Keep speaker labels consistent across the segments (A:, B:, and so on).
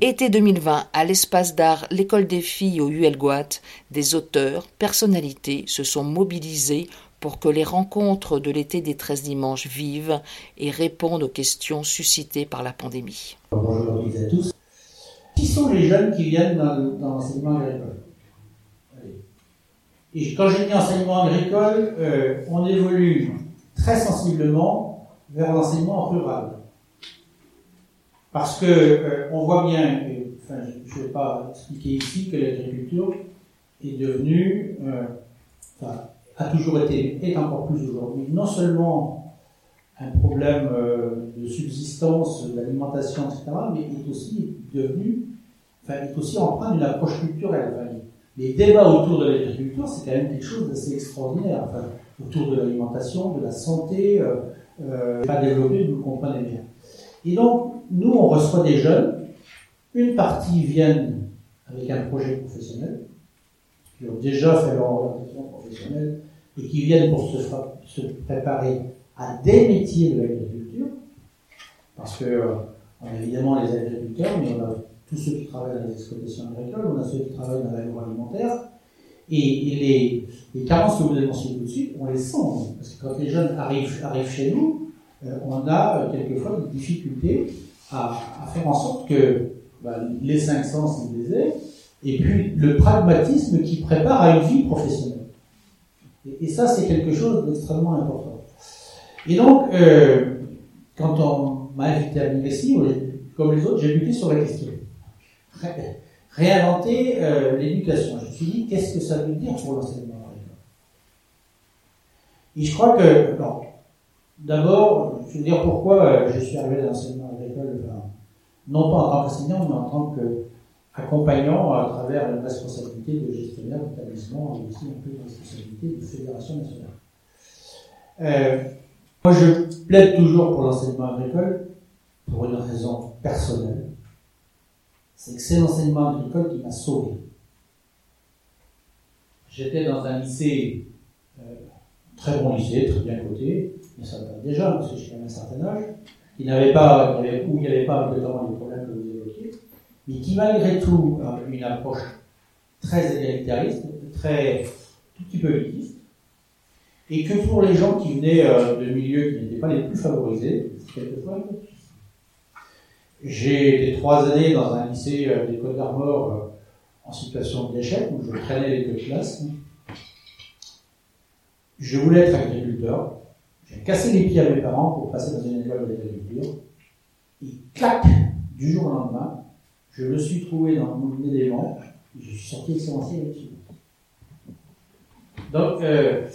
A: Été 2020, à l'espace d'art L'école des filles au ULGOAT, des auteurs, personnalités se sont mobilisés pour que les rencontres de l'été des 13 dimanches vivent et répondent aux questions suscitées par la pandémie.
B: Bonjour à tous. Qui sont les jeunes qui viennent dans, l'enseignement agricole? Et quand j'ai dis enseignement agricole, euh, on évolue très sensiblement vers l'enseignement rural. Parce que euh, on voit bien, enfin, je ne vais pas expliquer ici que l'agriculture est devenue, euh, a toujours été, et encore plus aujourd'hui, non seulement un problème euh, de subsistance, d'alimentation, etc., mais est aussi devenu, enfin, est aussi empreint d'une approche culturelle. les débats autour de l'agriculture, c'est quand même quelque chose d'assez extraordinaire. Autour de l'alimentation, de la santé, pas développé, vous le comprenez bien. Et donc, nous, on reçoit des jeunes. Une partie viennent avec un projet professionnel, qui ont déjà fait leur orientation professionnelle et qui viennent pour se, préparer à des métiers de l'agriculture, parce que on a évidemment les agriculteurs, mais on a tous ceux qui travaillent dans les exploitations agricoles, on a ceux qui travaillent dans l'agroalimentaire, et, les, les, carences que vous avez mentionnées tout de suite, on les sent. Parce que quand les jeunes arrivent, arrivent chez nous, euh, on a euh, quelquefois des difficultés à, faire en sorte que bah, les cinq sens, ils les aient, et puis le pragmatisme qui prépare à une vie professionnelle. Et, ça, c'est quelque chose d'extrêmement important. Et donc, euh, quand on m'a invité à venir ici, comme les autres, j'ai buté sur la question réinventer euh, l'éducation. Je me suis dit, qu'est-ce que ça veut dire pour l'enseignement Et je crois que, d'abord, je veux dire pourquoi euh, je suis arrivé à l'enseignement non pas en tant qu'enseignant, mais en tant qu'accompagnant à travers une responsabilité de gestionnaire d'établissement et aussi un peu une responsabilité de fédération nationale. Euh, moi, je plaide toujours pour l'enseignement agricole pour une raison personnelle c'est que c'est l'enseignement agricole qui m'a sauvé. J'étais dans un lycée, euh, très bon lycée, très bien coté, mais ça date déjà, parce que j'ai quand même un certain âge, qui n'avait pas, où il n'y avait pas notamment les problèmes que vous évoquiez, mais qui malgré tout a une approche très égalitariste, très, tout petit peu élitiste, et que pour les gens qui venaient euh, de milieux qui n'étaient pas les plus favorisés, quelquefois j'ai été trois années dans un lycée euh, des Côtes d'Armor euh, en situation d'échec, où je traînais les deux classes. Je voulais être agriculteur. J'ai cassé les pieds à mes parents pour passer dans une école d'agriculture. Et clac, du jour au lendemain, je me suis trouvé dans le mouvement d'éléments et je suis sorti excellencier là-dessus. Donc, euh,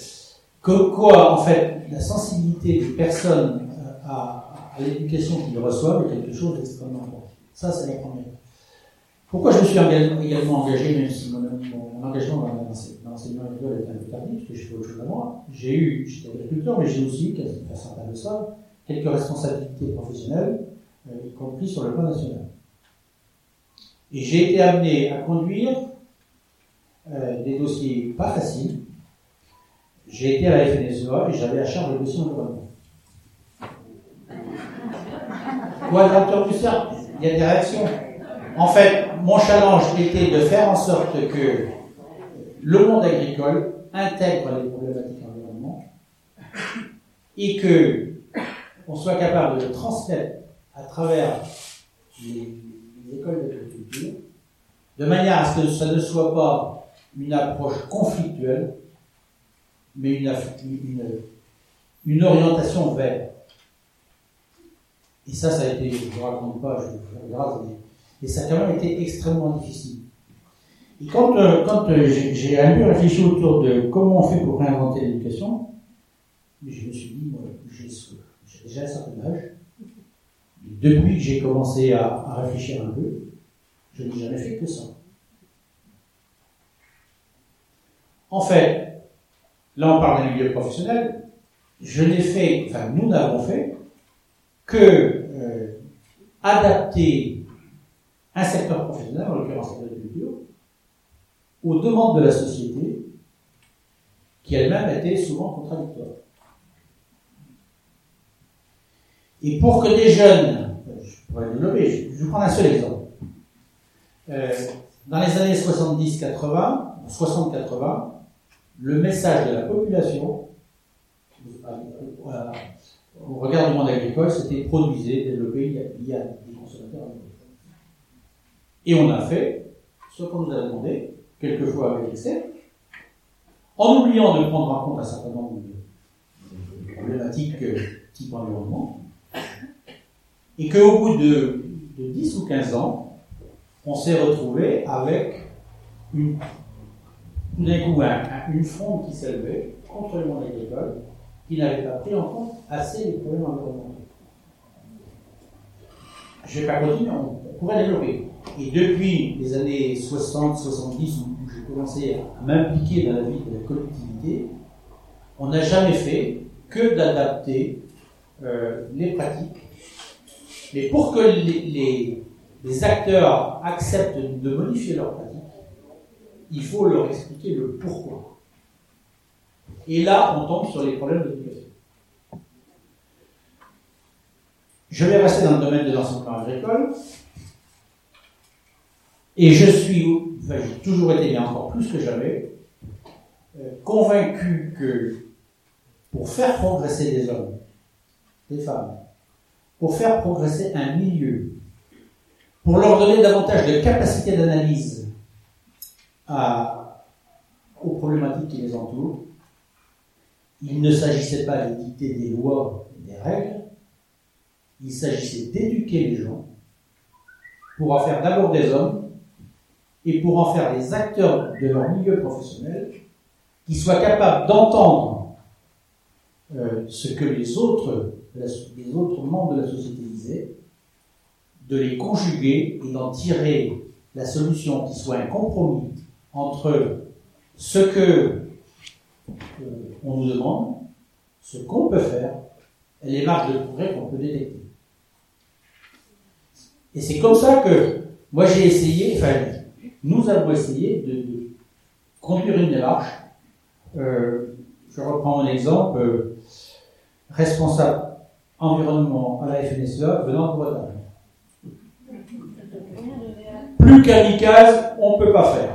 B: quoi, en fait, la sensibilité des personnes à, l'éducation qu'ils reçoivent est quelque chose d'extrêmement important. Ça, c'est la première. Pourquoi je me suis également engagé, même si mon, engagement dans l'enseignement agricole est un peu tardif, parce que je fais autre chose à moi, j'ai eu, j'étais agriculteur, mais j'ai aussi eu, à certain de ça, quelques responsabilités professionnelles, euh, y compris sur le plan national. Et j'ai été amené à conduire euh, des dossiers pas faciles. J'ai été à la FNSEA et j'avais à charge le dossier environnement. Ou à docteur Husserl, il y a des réactions. En fait, mon challenge était de faire en sorte que le monde agricole intègre les problématiques environnement et que on soit capable de transmettre à travers les, écoles d'agriculture de manière à ce que ça ne soit pas une approche conflictuelle, mais une, orientation vers. Et ça, ça a été, je ne vous raconte pas, je vous regarde, mais, ça a quand même été extrêmement difficile. Et quand, euh, euh, j'ai un peu réfléchi autour de comment on fait pour réinventer l'éducation, je me suis dit, moi, j'ai déjà un certain âge. depuis que j'ai commencé à, réfléchir un peu, je n'ai jamais fait que ça. En fait, là on parle d'un milieu professionnel, je n'ai fait, enfin nous n'avons fait que adapter un secteur professionnel, en l'occurrence l'agriculture, aux demandes de la société, qui elle-même était souvent contradictoire. Et pour que des jeunes, je pourrais développer, je vais prendre un seul exemple. euh, dans les années 70-80, 60-80, le message de la population, au regard du monde agricole, c'était produisez, développer, il y a des consommateurs Et on a fait ce qu'on nous a demandé, quelquefois avec excès, en oubliant de prendre en compte un certain nombre de problématiques euh, type environnement, et qu'au bout de, de 10 ou 15 ans, on s'est retrouvé avec une, tout une fronde qui s'élevait contre le monde agricole, qui n'avait pas pris en compte assez les problèmes environnementaux. Je ne vais pas continuer, on pourrait développer. Et depuis les années 60-70, où j'ai commencé à m'impliquer dans la vie de la collectivité, on n'a jamais fait que d'adapter euh, les pratiques. Mais pour que les, les, acteurs acceptent de modifier leurs pratiques, il faut leur expliquer le pourquoi. Et là, on tombe sur les problèmes d'éducation. Je vais rester dans le domaine de l'enseignement agricole. Et je suis, enfin j'ai toujours été, mais encore plus que jamais, euh, convaincu que pour faire progresser des hommes, des femmes, pour faire progresser un milieu, pour leur donner davantage de capacité d'analyse aux problématiques qui les entourent, il ne s'agissait pas de dicter des lois, des règles, il s'agissait d'éduquer les gens pour en faire d'abord des hommes et pour en faire des acteurs de leur milieu professionnel qui soient capables d'entendre euh, ce que les autres, les autres membres de la société disaient, de les conjuguer et d'en tirer la solution qui soit un compromis entre ce que euh, on nous demande, ce qu'on peut faire, et les marges de progrès qu'on peut détecter. Et c'est comme ça que moi j'ai essayé, enfin nous avons essayé de, conduire une démarche. Euh, je reprends mon exemple, euh, responsable environnement à la FNSEA venant de Bretagne. Plus qu'amicale, on ne peut pas faire.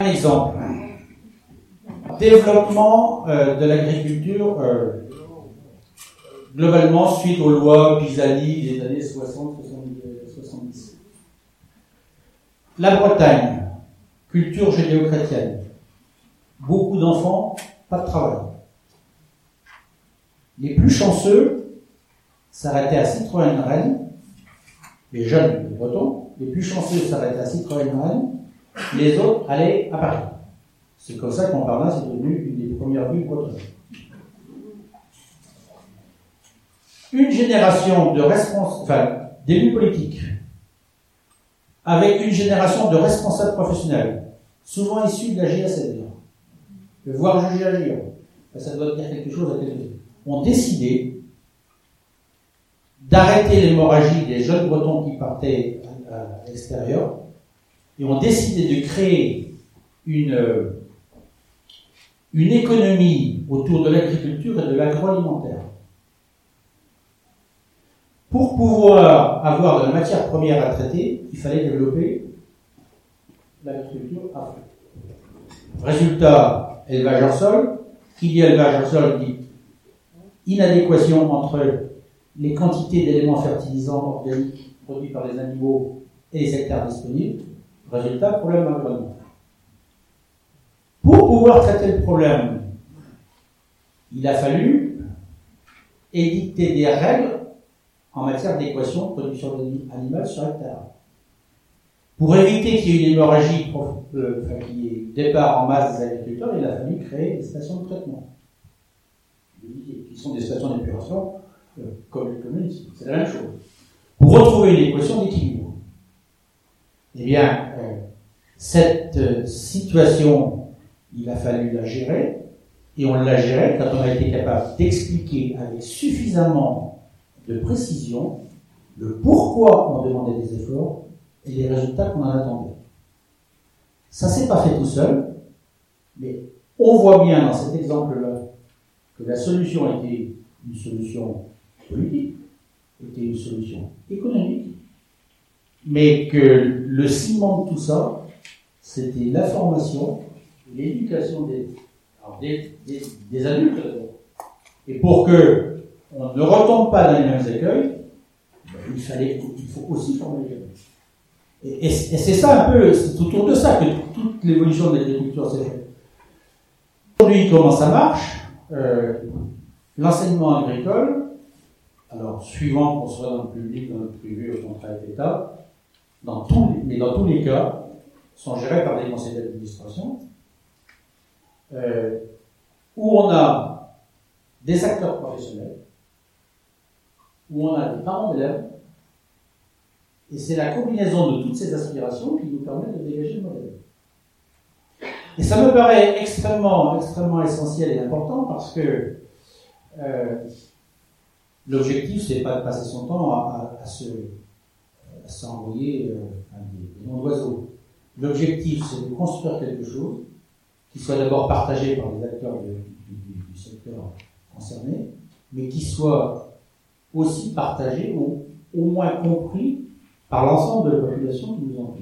B: Un exemple. Développement euh, de l'agriculture globalement suite aux lois Pisani des années 60, 70. La Bretagne, culture judéo-chrétienne. Beaucoup d'enfants, pas de travail. Les plus chanceux s'arrêtaient à Citroën-Rennes, les jeunes Bretons, les plus chanceux s'arrêtaient à Citroën-Rennes, les autres allaient à Paris. C'est comme ça qu'en parlant, c'est devenu une des premières villes bretonnes. Une génération de responsables, d'élus politiques avec une génération de responsables professionnels, souvent issus de la GSL, voire juger agir, ça doit dire quelque chose à quelqu'un, ont décidé d'arrêter l'hémorragie des jeunes bretons qui partaient à l'extérieur et ont décidé de créer une, une économie autour de l'agriculture et de l'agroalimentaire. Pour pouvoir avoir de la matière première à traiter, il fallait développer l'agriculture à Résultat, élevage en sol. Qui dit élevage en sol dit inadéquation entre les quantités d'éléments fertilisants organiques produits par les animaux et les hectares disponibles. Résultat, problème environnemental. Pour pouvoir traiter le problème, il a fallu édicter des règles en matière d'équation de production animale sur hectare. Pour éviter qu'il y ait une hémorragie, euh, ait départ en masse des agriculteurs, il a fallu créer des stations de traitement, qui sont des stations d'épuration euh, comme les communes, c'est la même chose. Pour retrouver une équation d'équilibre. Eh bien, euh, cette situation, il a fallu la gérer, et on l'a gérée quand on a été capable d'expliquer avec suffisamment de précision le pourquoi on demandait des efforts et les résultats qu'on en attendait. Ça s'est pas fait tout seul, mais on voit bien dans cet exemple-là que la solution était une solution politique, était une solution économique, mais que le ciment de tout ça, c'était la formation, l'éducation des, des, des, adultes. Et pour que on ne retombe pas dans les mêmes écueils, il, fallait, il faut aussi former les jeunes. Et, et c'est ça un peu, c'est autour de ça que toute l'évolution de l'agriculture s'est faite. Aujourd'hui, comment ça marche? Euh, L'enseignement agricole, alors suivant qu'on soit dans le public, dans le privé, au contrat avec l'État, dans mais dans tous les cas, sont gérés par des conseils d'administration, euh, où on a des acteurs professionnels, où on a des parents d'élèves, et c'est la combinaison de toutes ces aspirations qui nous permet de dégager le modèle. Et ça me paraît extrêmement, extrêmement essentiel et important parce que euh, l'objectif, c'est pas de passer son temps à, à, se s'envoyer euh, des, noms d'oiseaux. L'objectif, c'est de construire quelque chose qui soit d'abord partagé par les acteurs du, secteur concerné, mais qui soit aussi partagé ou au moins compris par l'ensemble de la population qui nous entoure.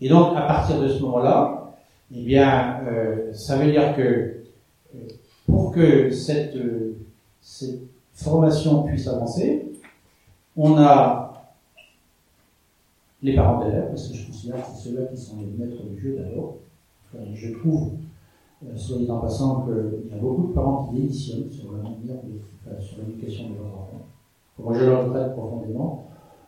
B: Et donc, à partir de ce moment-là, eh bien, euh, ça veut dire que euh, pour que cette, euh, cette formation puisse avancer, on a les parents d'élèves, parce que je considère que c'est ceux-là qui sont les maîtres du jeu d'abord. je trouve, soit dit en passant, qu'il y a beaucoup de parents qui démissionnent sur l'éducation de leurs enfants. Moi, je le regrette profondément.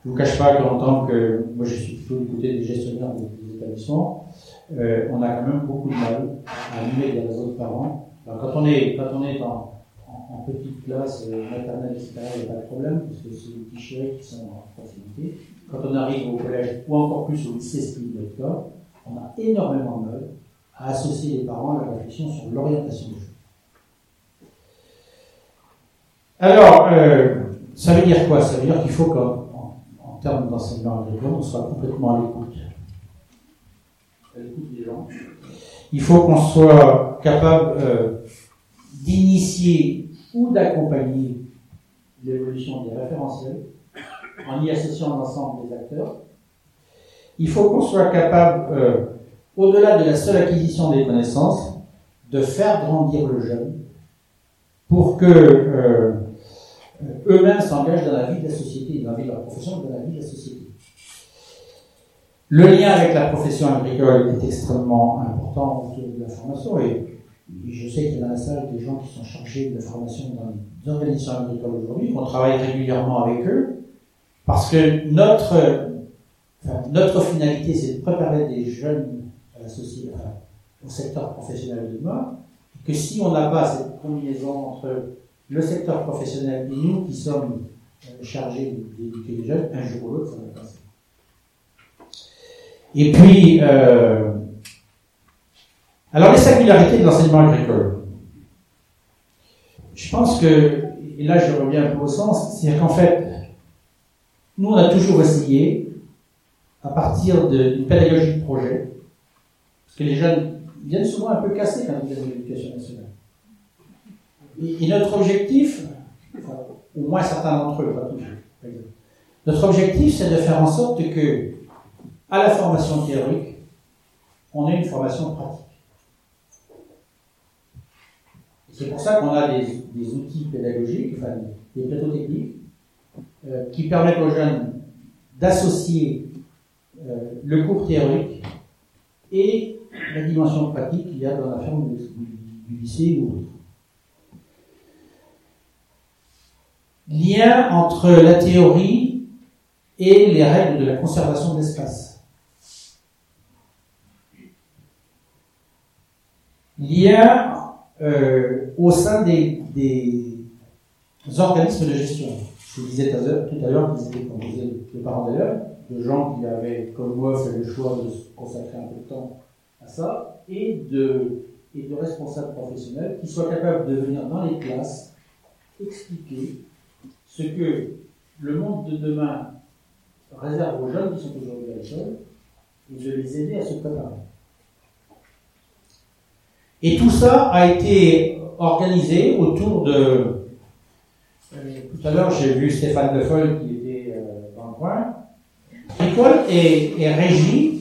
B: Je ne vous cache pas qu'en tant que, moi je suis plutôt du côté des gestionnaires des, établissements, euh, on a quand même beaucoup de mal à animer des réseaux de parents. Quand on est, quand on est en, petite classe euh, maternelle, etc., il n'y a pas de problème, parce que c'est des petits chéris qui sont en proximité. Quand on arrive au collège, ou encore plus au lycée spirituel, on a énormément de mal à associer les parents à la réflexion sur l'orientation du jeu. Alors, euh, ça veut dire quoi? Ça veut dire qu'il faut qu'en en termes d'enseignement agricole, on soit complètement à l'écoute. À l'écoute des gens. Il faut qu'on soit capable euh, d'initier ou d'accompagner l'évolution des référentiels en y associant l'ensemble des acteurs. Il faut qu'on soit capable, euh, au-delà de la seule acquisition des connaissances, de faire grandir le jeune pour que euh, eux-mêmes s'engagent dans la vie de la société, dans la vie de leur profession, dans la vie de la société. Le lien avec la profession agricole est extrêmement important autour de la formation et je sais qu'il y a dans la salle des gens qui sont chargés de la formation dans les organisations agricoles aujourd'hui, qu'on travaille régulièrement avec eux, parce que notre, notre finalité, c'est de préparer des jeunes société, au secteur professionnel de demain, que si on n'a pas cette combinaison entre le secteur professionnel et nous qui sommes euh, chargés d'éduquer les jeunes, un jour ou l'autre, ça va passer. Et puis, euh, alors les singularités de l'enseignement agricole. Je pense que, et là je reviens un peu au sens, c'est-à-dire qu'en fait, nous on a toujours essayé, à partir d'une pédagogie de projet, que les jeunes viennent souvent un peu cassés quand ils viennent de l'éducation nationale. Et, notre objectif, au moins certains d'entre eux, pas tous, notre objectif c'est de faire en sorte que, à la formation théorique, on ait une formation pratique. C'est pour ça qu'on a des, outils pédagogiques, enfin des, plateaux techniques, euh, qui permettent aux jeunes d'associer euh, le cours théorique et la dimension pratique qu'il y a dans la forme du, lycée ou autre. Lien entre la théorie et les règles de la conservation de l'espace. Lien euh, au sein des, des, organismes de gestion. Je vous disais tout à l'heure qu'ils étaient composés de parents d'élèves, de gens qui avaient, comme moi, fait le choix de se consacrer un peu de temps ça, et de, et de responsables professionnels qui soient capables de venir dans les classes expliquer ce que le monde de demain réserve aux jeunes qui sont aujourd'hui à l'école et de les aider à se préparer. Et tout ça a été organisé autour de. Tout à l'heure, j'ai vu Stéphane Lefol qui était euh, dans le coin. agricole est, est régie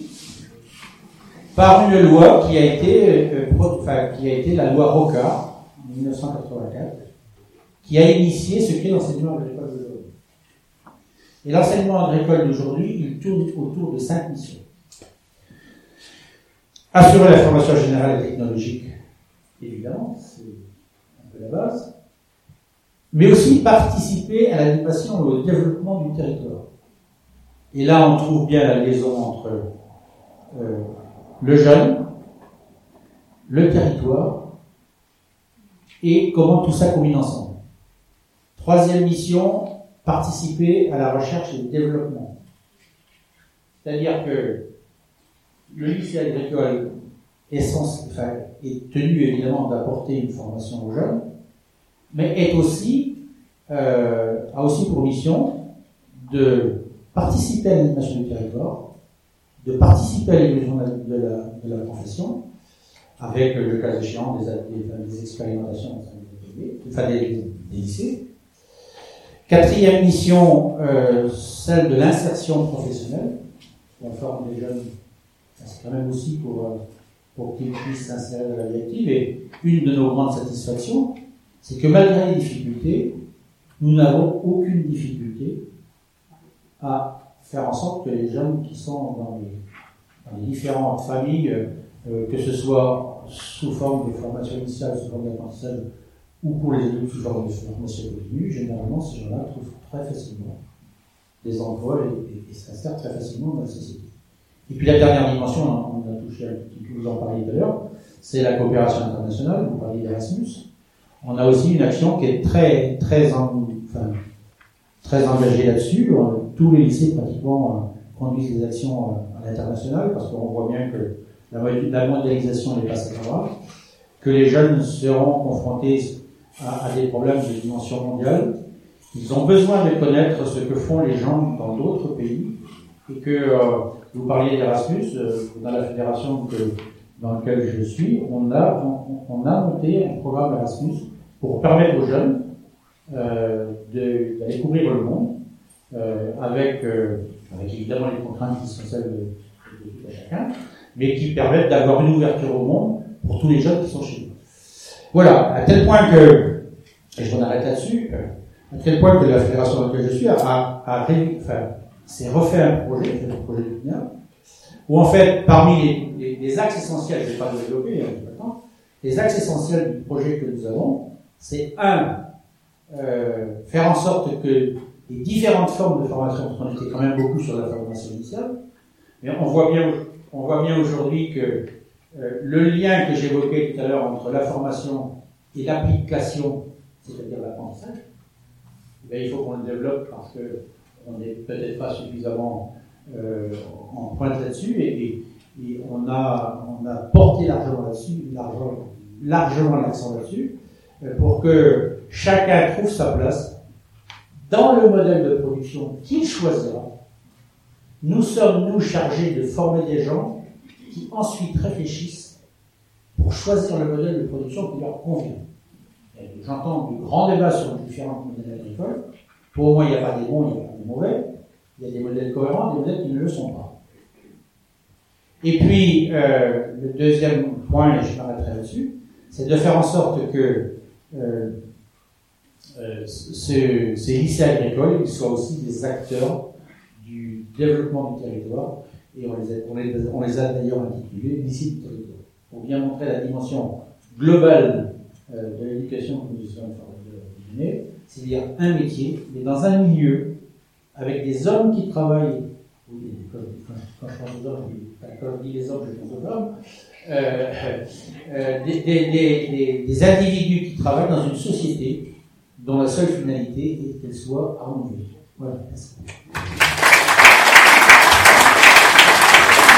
B: par une loi qui a été, la loi Rocard, en 1984, qui a initié ce qu'est l'enseignement agricole d'aujourd'hui. Et l'enseignement agricole d'aujourd'hui, il tourne autour de cinq missions. Assurer la formation générale et technologique, évidemment, c'est un peu la base, mais aussi participer à l'animation et au développement du territoire. Et là, on trouve bien la liaison entre euh, le jeune, le territoire, et comment tout ça combine ensemble. Troisième mission, participer à la recherche et au développement. C'est-à-dire que le lycée agricole est, tenu évidemment d'apporter une formation aux jeunes, mais euh, a aussi pour mission de participer à l'animation du territoire, de participer à l'évolution de la, de la, profession, avec le cas échéant des, des, expérimentations enfin des, des, lycées. Quatrième mission, euh, celle de l'insertion professionnelle. On forme des jeunes, c'est quand même aussi pour, euh, pour qu'ils puissent s'insérer dans la vie active. Et une de nos grandes satisfactions, c'est que malgré les difficultés, nous n'avons aucune difficulté à faire en sorte que les jeunes qui sont dans les, différentes familles, euh, que ce soit sous forme de formation initiale, sous forme d'apprentissage, ou pour les adultes sous forme de formation continue, généralement ces gens-là trouvent très facilement des emplois et, s'insèrent très facilement dans la société. Et puis la dernière dimension, on a touché un petit vous en parliez tout à l'heure, c'est la coopération internationale, vous parliez d'Erasmus. On a aussi une action qui est très, très, enfin, très engagée là-dessus tous les lycées pratiquement euh, conduisent des actions euh, à l'international parce qu'on voit bien que la, mondialisation n'est pas favorable, que les jeunes seront confrontés à, des problèmes de dimension mondiale. Ils ont besoin de connaître ce que font les gens dans d'autres pays et que euh, vous parliez d'Erasmus dans la fédération dans laquelle je suis, on a on, a monté un programme Erasmus pour permettre aux jeunes d'aller découvrir le monde euh, avec, euh, avec évidemment les contraintes qui sont celles de, chacun, mais qui permettent d'avoir une ouverture au monde pour tous les jeunes qui sont chez nous. Voilà, à tel point que, et je m'en arrête là-dessus, euh, à tel point que la fédération dans laquelle je suis a, a, enfin, s'est refait un projet, le projet de lien, où en fait, parmi les, les, axes essentiels, je ne vais pas le développer, hein, les axes essentiels du projet que nous avons, c'est un, euh, faire en sorte que les différentes formes de formation, parce qu'on était quand même beaucoup sur la formation initiale, mais on voit bien, on voit bien aujourd'hui que euh, le lien que j'évoquais tout à l'heure entre la formation et l'application, c'est-à-dire l'apprentissage, eh il faut qu'on le développe parce qu'on n'est peut-être pas suffisamment euh, en pointe là-dessus et, on, a, on a porté largement là-dessus, largement l'accent là-dessus, euh, pour que chacun trouve sa place dans le modèle de production qu'il choisira, nous sommes, nous, chargés de former des gens qui ensuite réfléchissent pour choisir le modèle de production qui leur convient. J'entends du grand débat sur les différents modèles agricoles. Pour moi, il n'y a pas des bons, il n'y a pas des mauvais. Il y a des modèles cohérents, des modèles qui ne le sont pas. Et puis, euh, le deuxième point, et je m'arrêterai là-dessus, c'est de faire en sorte que euh, euh, ces, lycées agricoles soient aussi des acteurs du développement du territoire, et on les a, d'ailleurs intitulés lycées du territoire, pour bien montrer la dimension globale euh, de l'éducation que nous sommes de donner, c'est-à-dire un métier, mais dans un milieu, avec des hommes qui travaillent, oui, quand, je hommes, quand je dis les hommes, je pense aux hommes, des individus qui travaillent dans une société dont la seule finalité est qu'elle soit harmonieuse. Voilà. Merci.